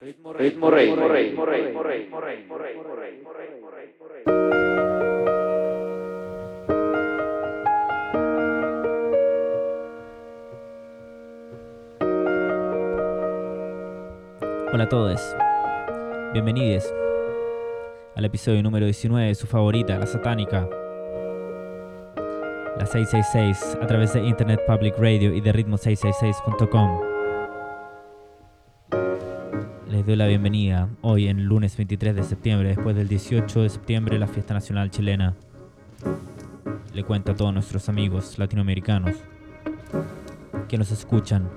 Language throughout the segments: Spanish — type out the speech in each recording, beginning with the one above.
Ritmo rey. Ritmo rey. Ritmo rey. Ritmo rey. Hola a todos. Bienvenidos al episodio número 19 de su favorita, la satánica. La 666 a través de Internet Public Radio y de ritmo666.com. Doy la bienvenida hoy en lunes 23 de septiembre, después del 18 de septiembre, la fiesta nacional chilena. Le cuento a todos nuestros amigos latinoamericanos que nos escuchan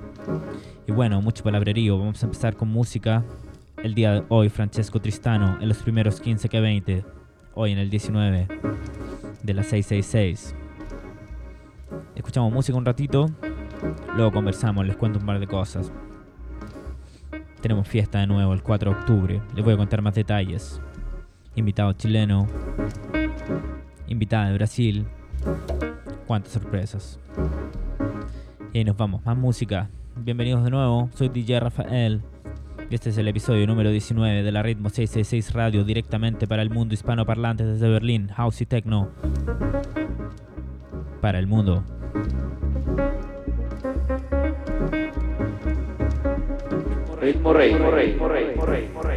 y bueno, mucho palabrerío. Vamos a empezar con música. El día de hoy, Francesco Tristano, en los primeros 15 que 20. Hoy en el 19 de la 666. Escuchamos música un ratito. Luego conversamos, les cuento un par de cosas. Tenemos fiesta de nuevo el 4 de octubre. Les voy a contar más detalles. Invitado chileno. Invitada de Brasil. Cuántas sorpresas. Y ahí nos vamos. Más música. Bienvenidos de nuevo, soy DJ Rafael y este es el episodio número 19 de la Ritmo 666 Radio directamente para el mundo hispanoparlante desde Berlín, House y Techno. Para el mundo. Ritmo rey, ritmo rey, ritmo rey,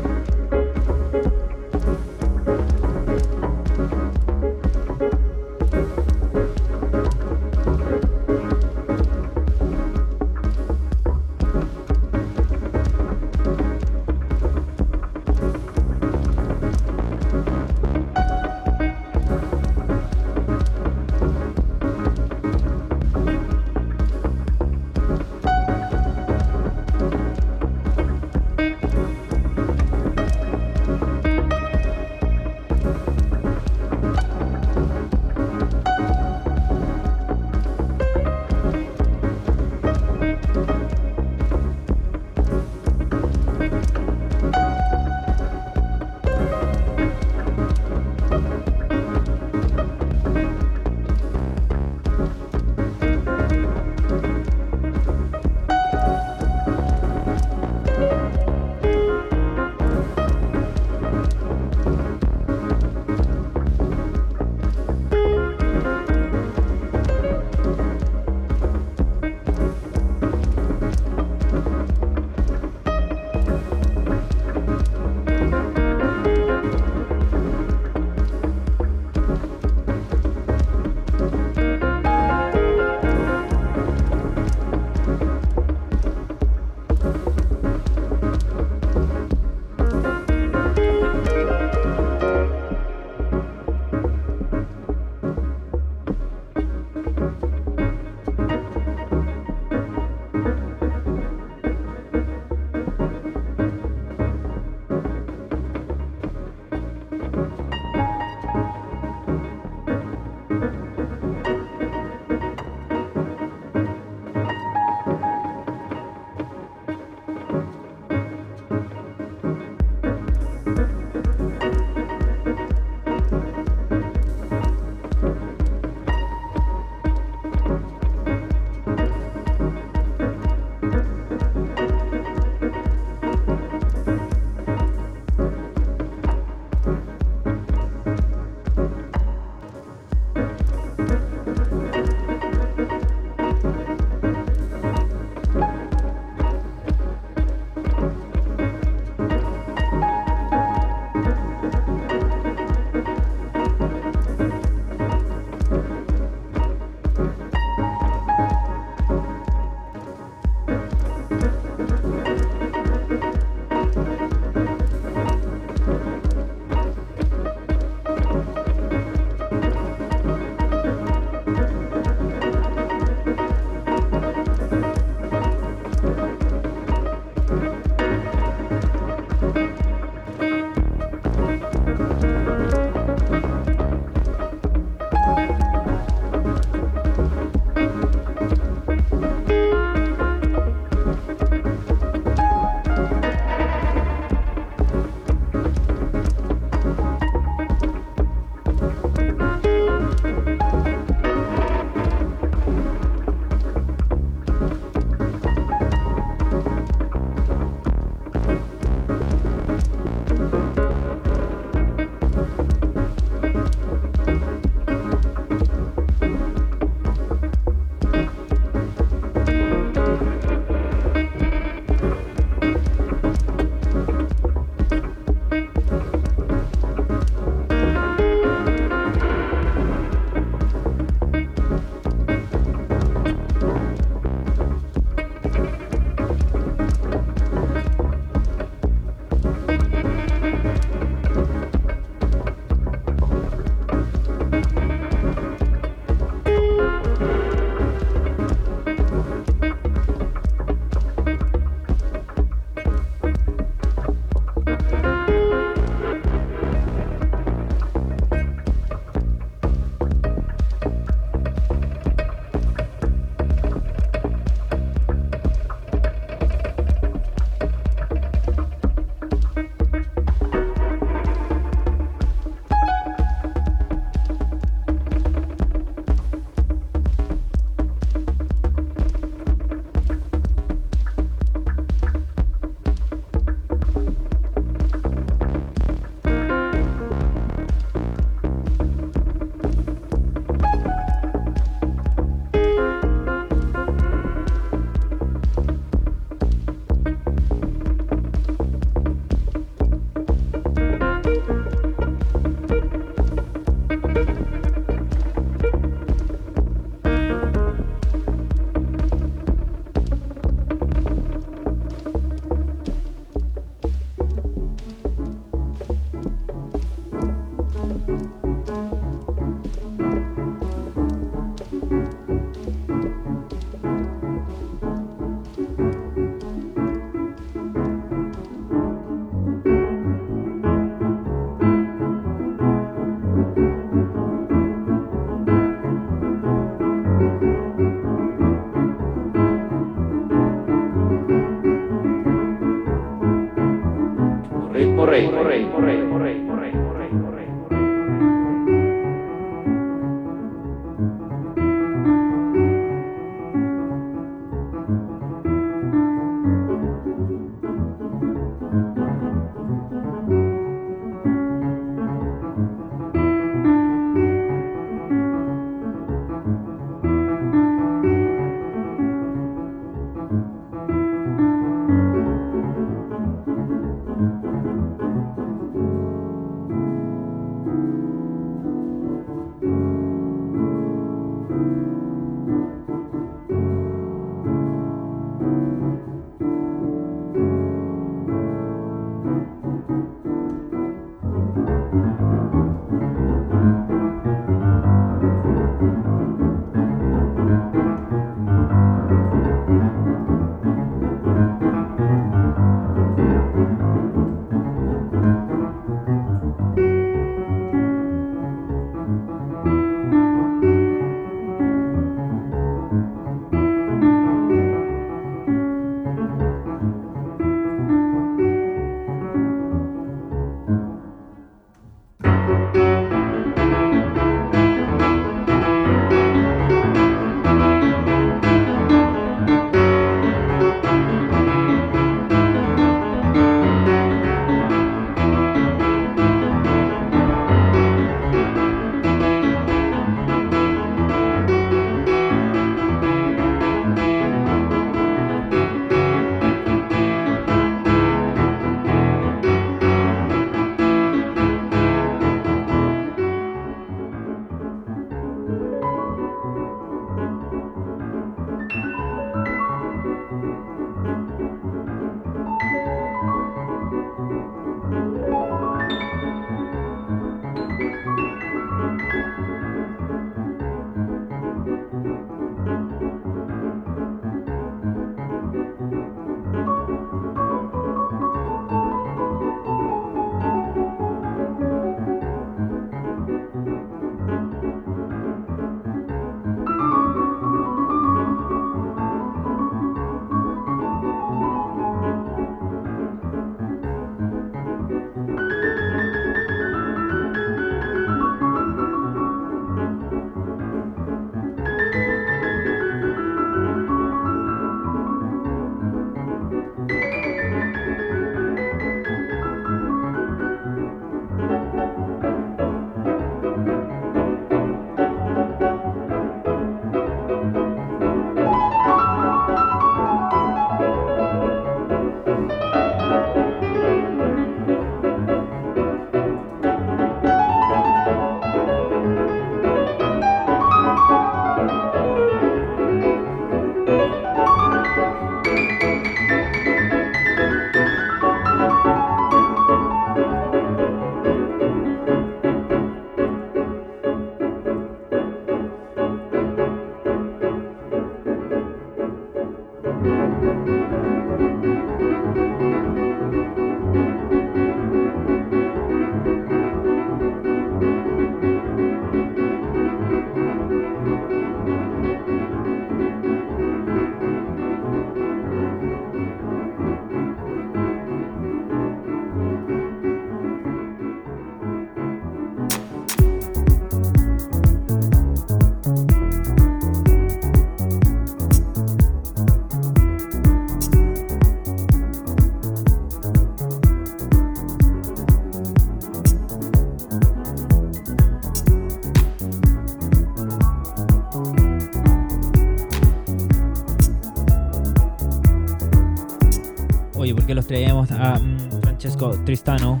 a mm, Francesco Tristano?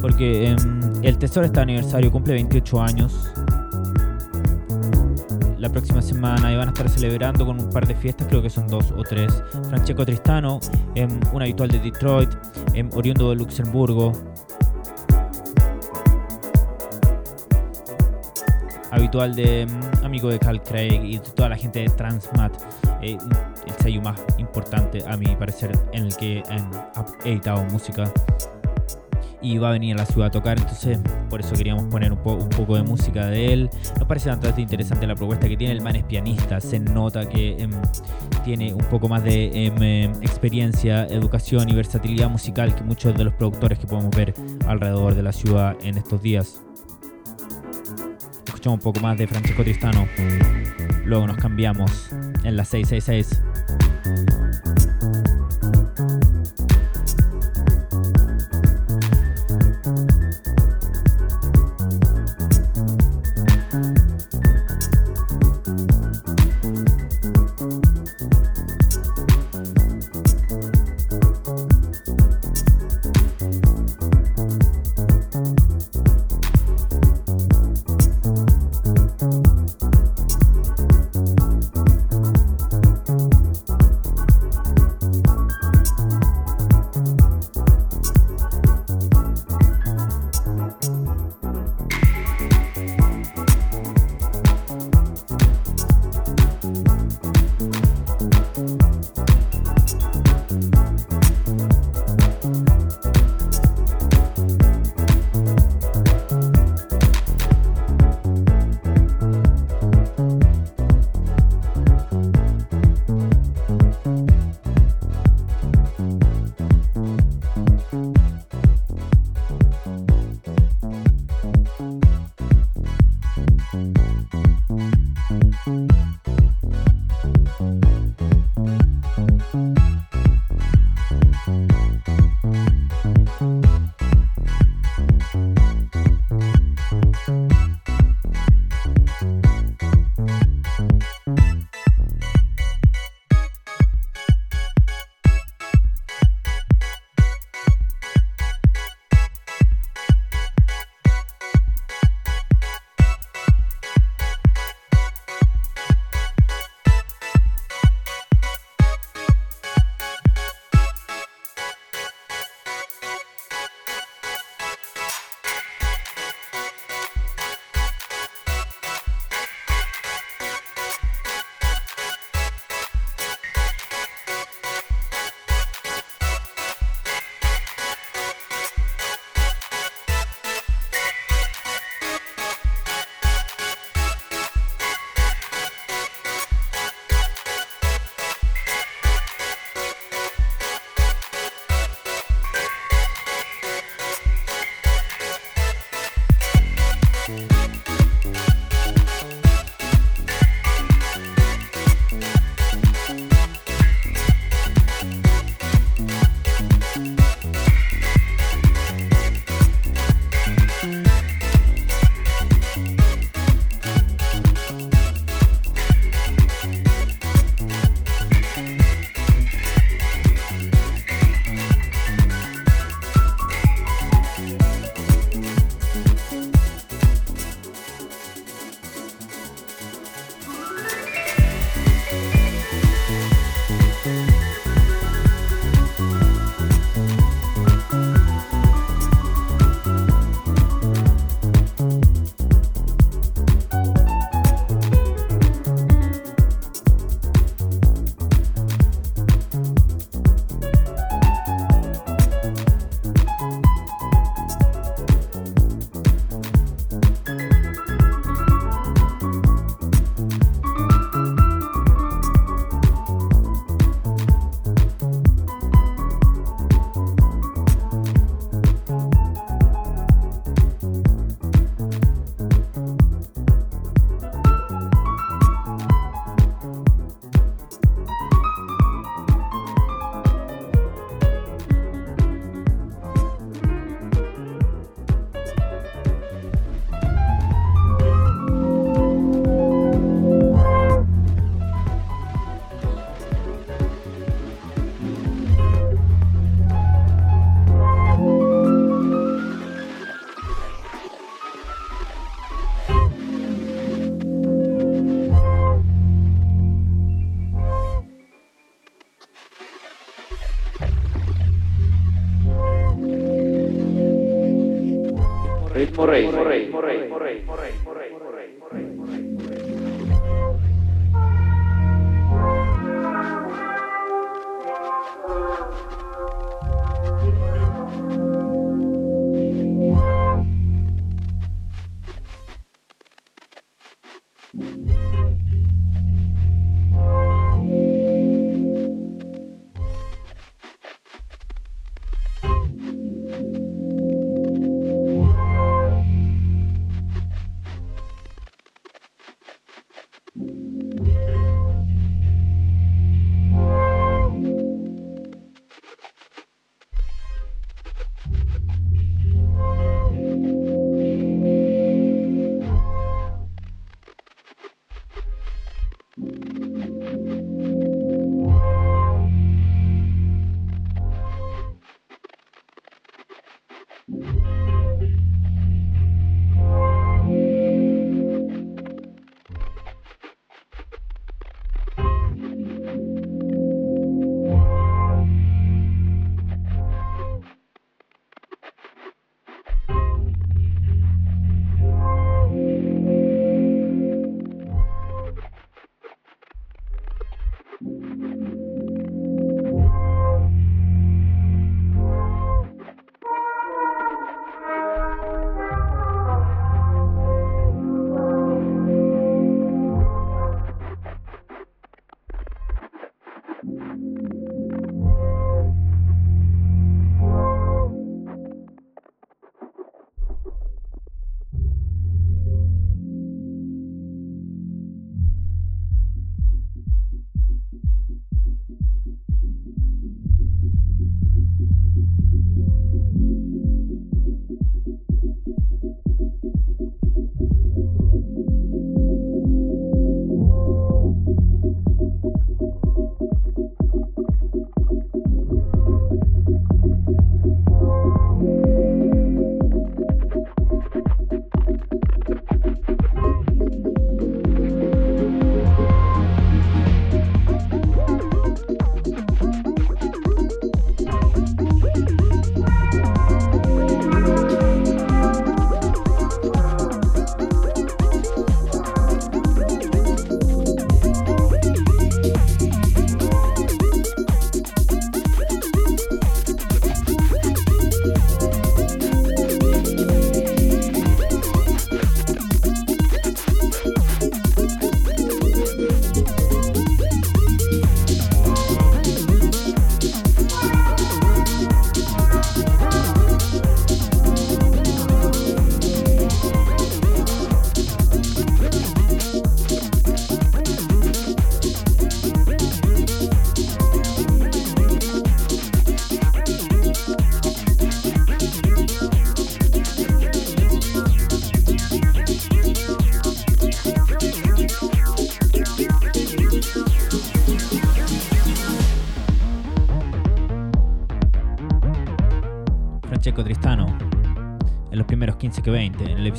Porque em, el Tesoro está aniversario, cumple 28 años. La próxima semana y van a estar celebrando con un par de fiestas, creo que son dos o tres. Francesco Tristano, em, un habitual de Detroit, em, oriundo de Luxemburgo. Habitual de amigo de Cal Craig y toda la gente de Transmat. eh, sello más importante a mi parecer en el que em, ha editado música. y va a venir a la ciudad a tocar, entonces por eso queríamos poner un, un poco de música de él. Nos parece bastante interesante la propuesta que tiene, el man es pianista, se nota que em, tiene un poco más de em, em, experiencia, educación y versatilidad musical que muchos de los productores que podemos ver alrededor de la ciudad en estos días. Escuchamos un poco más de Francesco Tristano, luego nos cambiamos en la 666.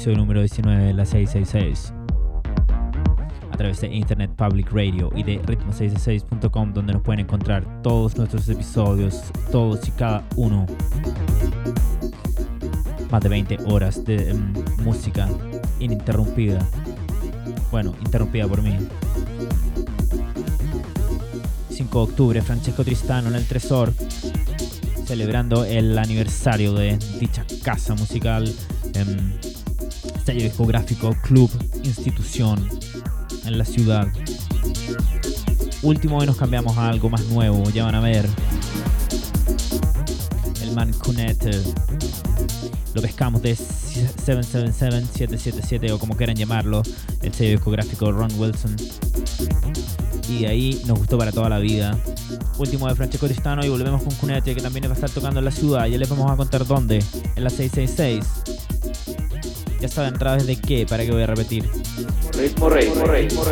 Episodio número 19 de la 666 a través de Internet Public Radio y de ritmo666.com donde nos pueden encontrar todos nuestros episodios, todos y cada uno. Más de 20 horas de mm, música ininterrumpida. Bueno, interrumpida por mí. 5 de octubre, Francesco Tristano en el Tresor, celebrando el aniversario de dicha casa musical, em, sello discográfico, club, institución en la ciudad. Último hoy nos cambiamos a algo más nuevo, ya van a ver. El man Cunete. Lo pescamos de 777, 777 o como quieran llamarlo, el sello discográfico Ron Wilson. Y ahí nos gustó para toda la vida. Último de Francesco Tristano y volvemos con Cunete que también va a estar tocando en la ciudad. Ya les vamos a contar dónde. En la 666. Ya saben través de qué, para que voy a repetir. Ritmo Rey, ritmo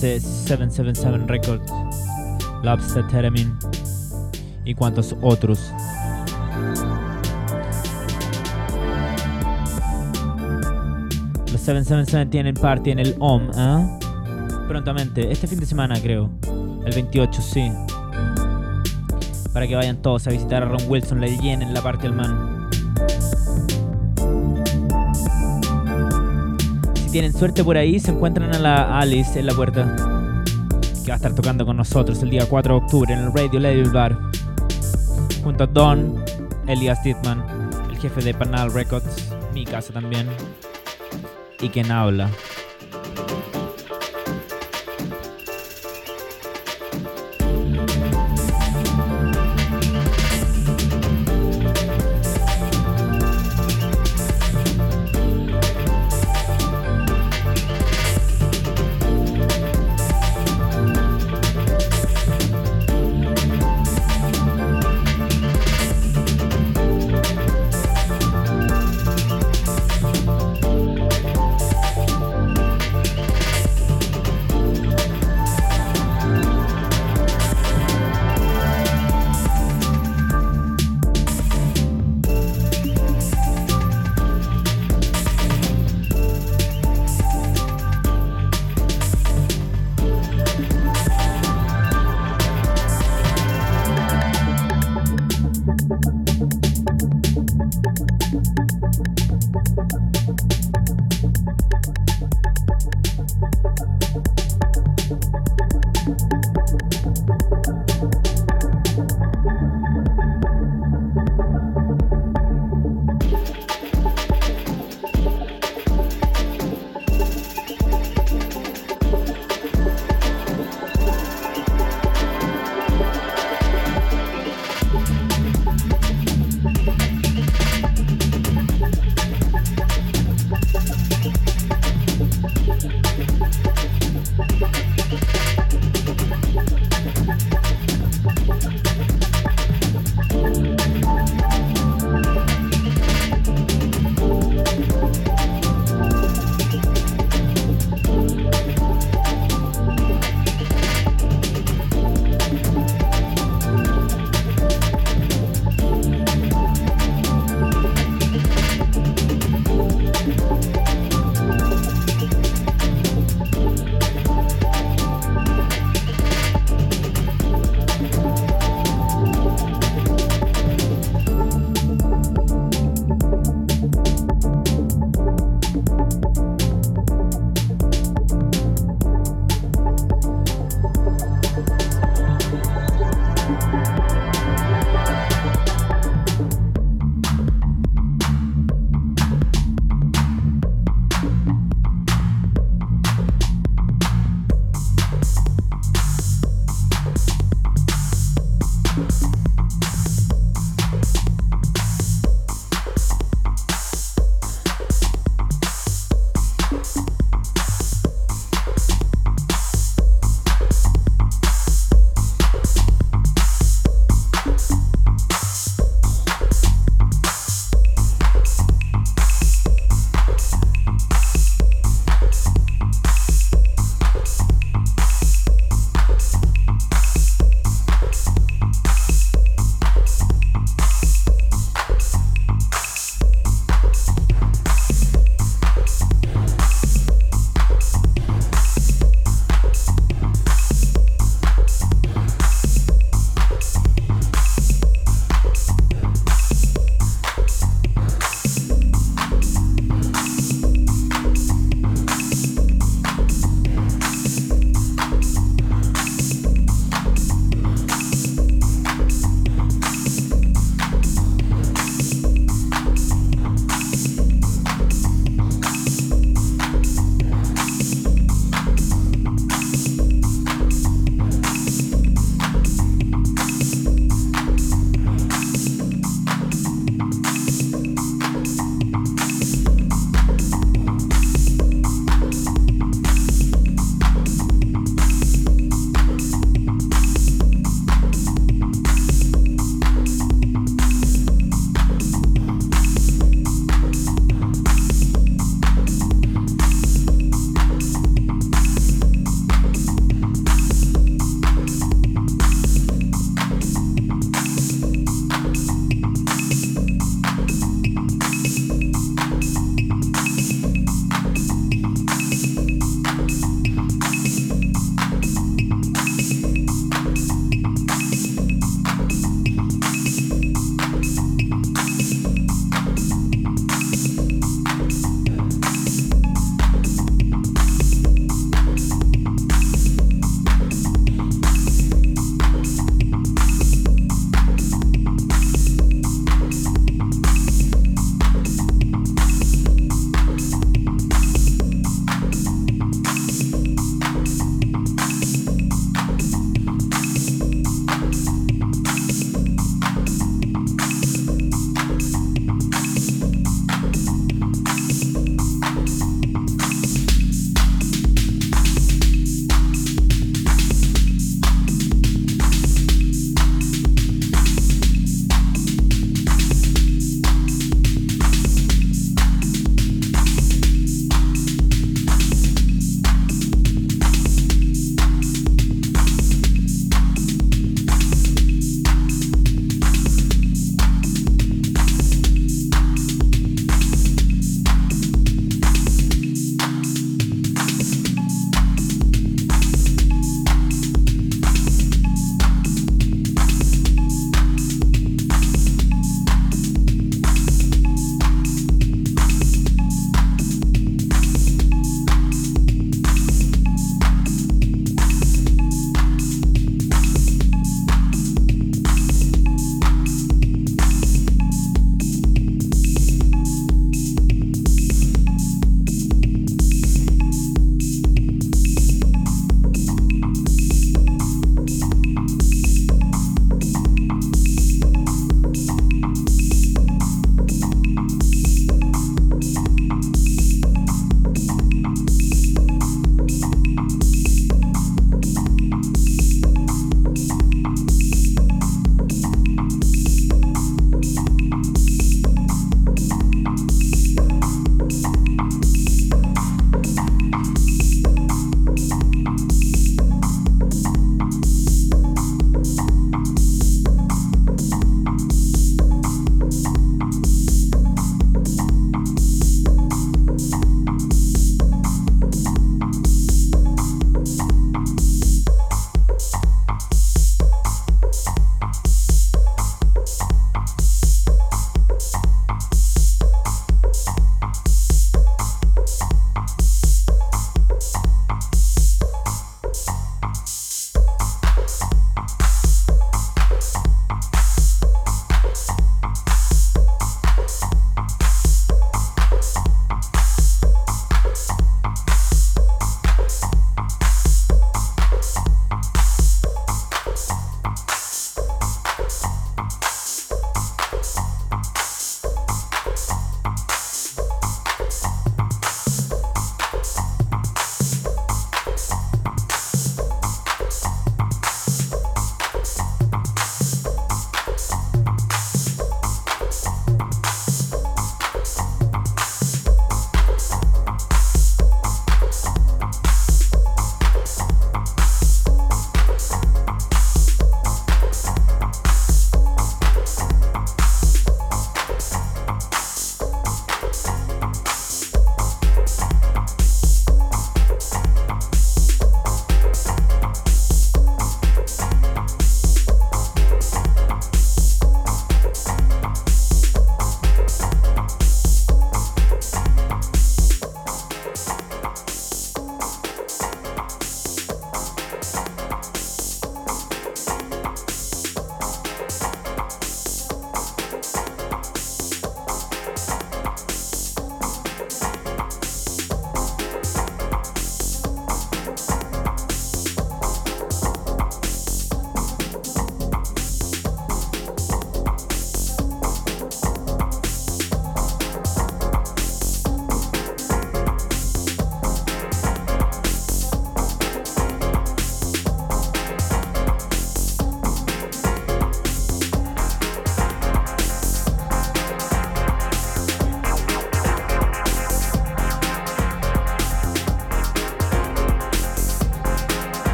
Desde 777 Records, Lobster Theremin y cuantos otros. Los 777 tienen party en el OM, ¿eh? Prontamente, este fin de semana creo. El 28, sí. Para que vayan todos a visitar a Ron Wilson, le llenen la parte del man. Tienen suerte por ahí, se encuentran a la Alice en la puerta. Que va a estar tocando con nosotros el día 4 de octubre en el Radio Lady Bar. Junto a Don, Elias Dittman, el jefe de Panal Records, mi casa también. Y quien habla.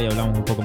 Y hablamos un poco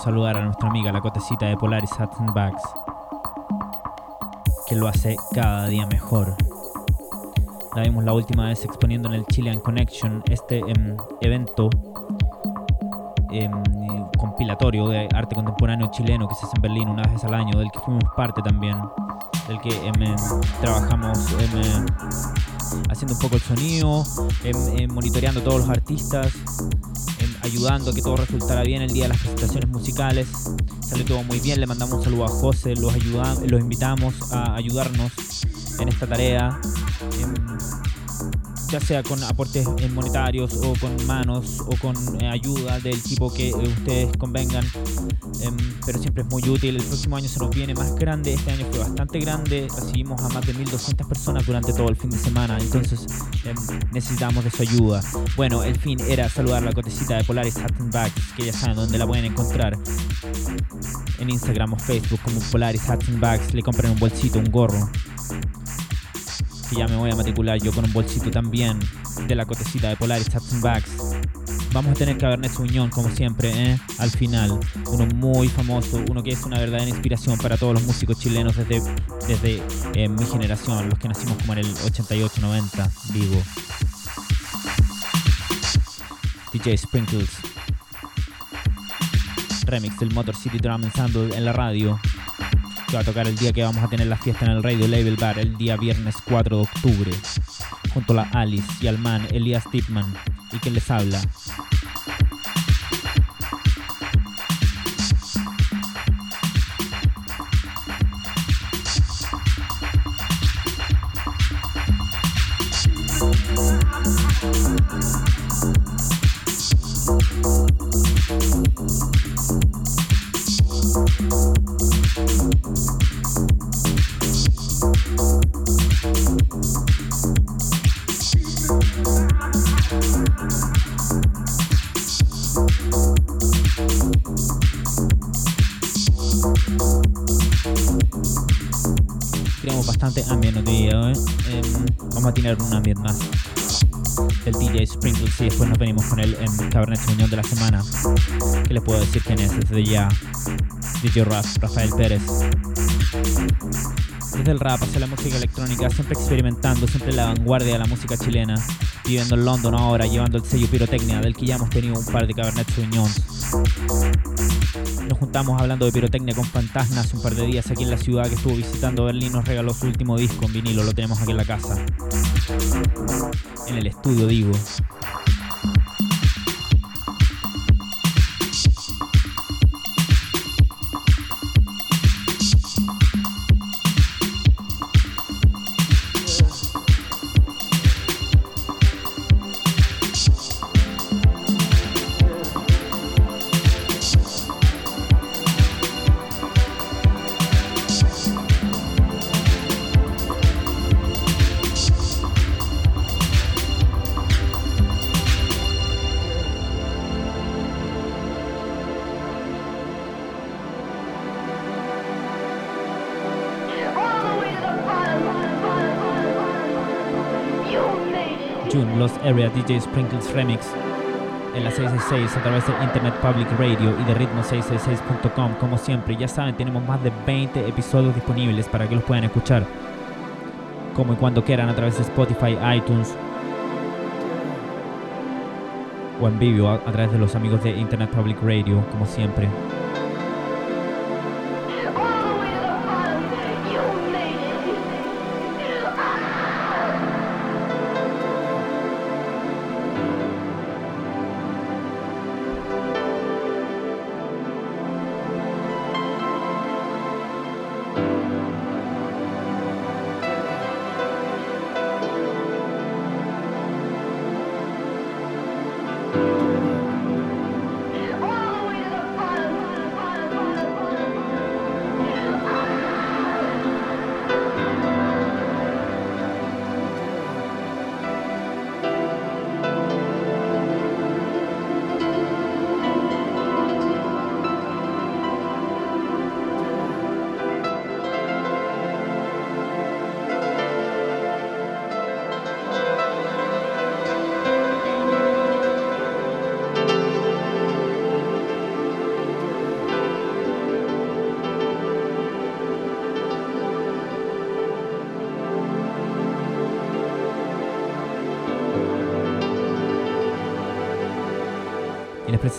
saludar a nuestra amiga la cotecita de Polaris Hats and Bags, que lo hace cada día mejor. La vimos la última vez exponiendo en el Chilean Connection, este em, evento em, compilatorio de arte contemporáneo chileno que se hace en Berlín una vez al año, del que fuimos parte también, del que em, trabajamos haciendo un poco el sonido, monitoreando todos los artistas, ayudando a que todo resultara bien el día de las presentaciones musicales. Salió todo muy bien, le mandamos un saludo a José, los, ayuda- los invitamos a ayudarnos en esta tarea. Ya sea con aportes eh, monetarios o con manos o con eh, ayuda del tipo que eh, ustedes convengan, em, pero siempre es muy útil. El próximo año se nos viene más grande, este año fue bastante grande, recibimos a más de 1200 personas durante todo el fin de semana, entonces em, necesitamos de su ayuda. Bueno, el fin era saludar la cotecita de Polaris Hat Bags, que ya saben dónde la pueden encontrar. En Instagram o Facebook como Polaris Hats Bags, le compran un bolsito, un gorro, que ya me voy a matricular yo con un bolsito también de la cotecita de Polaris Hats and Bags. Vamos a tener Cabernet Sauvignon como siempre, ¿eh? al final. Uno muy famoso, uno que es una verdadera inspiración para todos los músicos chilenos desde, desde eh, mi generación, los que nacimos como en el 88-90, digo. DJ Sprinkles. Remix del Motor City Drum Ensemble en la radio que va a tocar el día que vamos a tener la fiesta en el Radio Label Bar, el día viernes 4 de octubre, junto a la Alice y al man Elias Tipman, y quien les habla. Sprinkles y después nos venimos con el em, Cabernet Sauvignon de la semana. ¿Qué les puedo decir quién es? Desde ya, DJ Rap, Rafael Pérez. Desde el rap hacia la música electrónica, siempre experimentando, siempre en la vanguardia de la música chilena. Viviendo en London ahora, llevando el sello pirotecnia, del que ya hemos tenido un par de Cabernet Sauvignons. Nos juntamos hablando de pirotecnia con Fantasma hace un par de días aquí en la ciudad que estuvo visitando Berlín. Nos regaló su último disco en vinilo, lo tenemos aquí en la casa. En el estudio, digo. Area DJ Sprinkles Remix en la 666 a través de Internet Public Radio y de ritmo666.com. Como siempre, ya saben, tenemos más de 20 episodios disponibles para que los puedan escuchar. como y cuando quieran a través de Spotify, iTunes o en vivo a, a través de los amigos de Internet Public Radio, como siempre.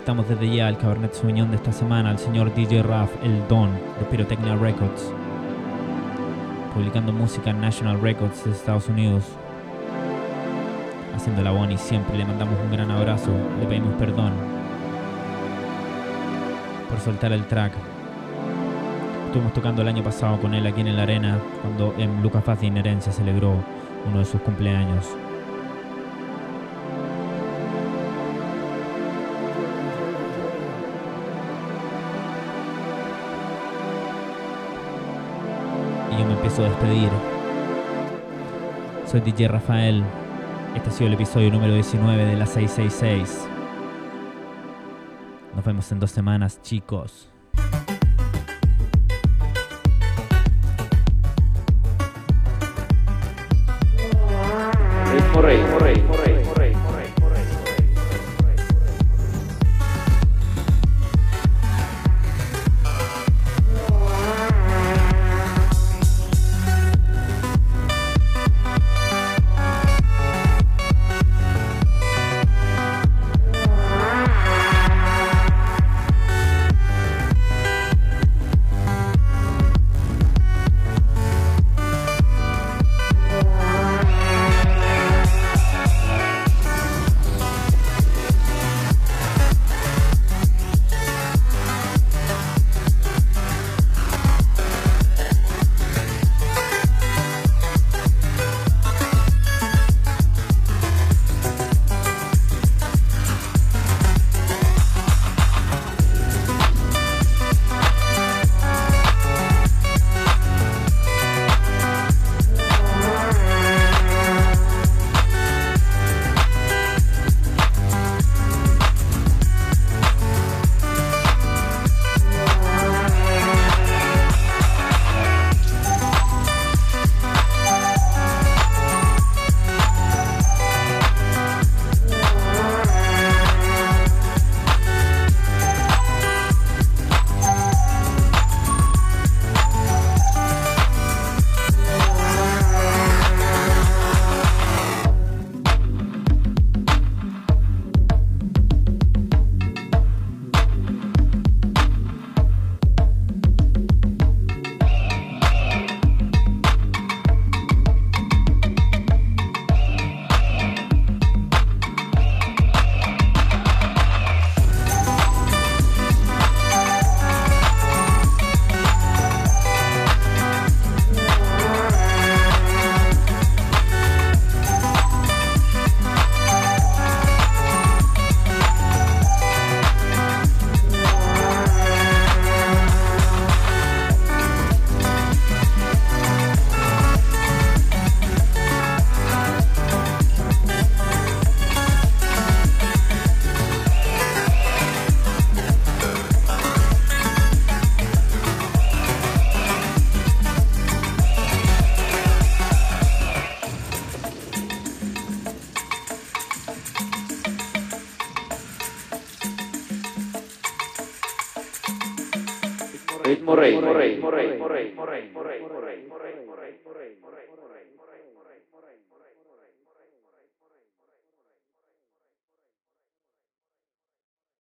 Presentamos desde ya el Cabernet Sauvignon de esta semana al señor DJ Raf El Don de Pyrotechnia Records, publicando música en National Records de Estados Unidos. Haciendo la Bonnie siempre le mandamos un gran abrazo, le pedimos perdón por soltar el track. Estuvimos tocando el año pasado con él aquí en la arena cuando en Lucas Paz de Inherencia celebró uno de sus cumpleaños. A despedir. Soy DJ Rafael. Este ha sido el episodio número 19 de la 666. Nos vemos en dos semanas, chicos.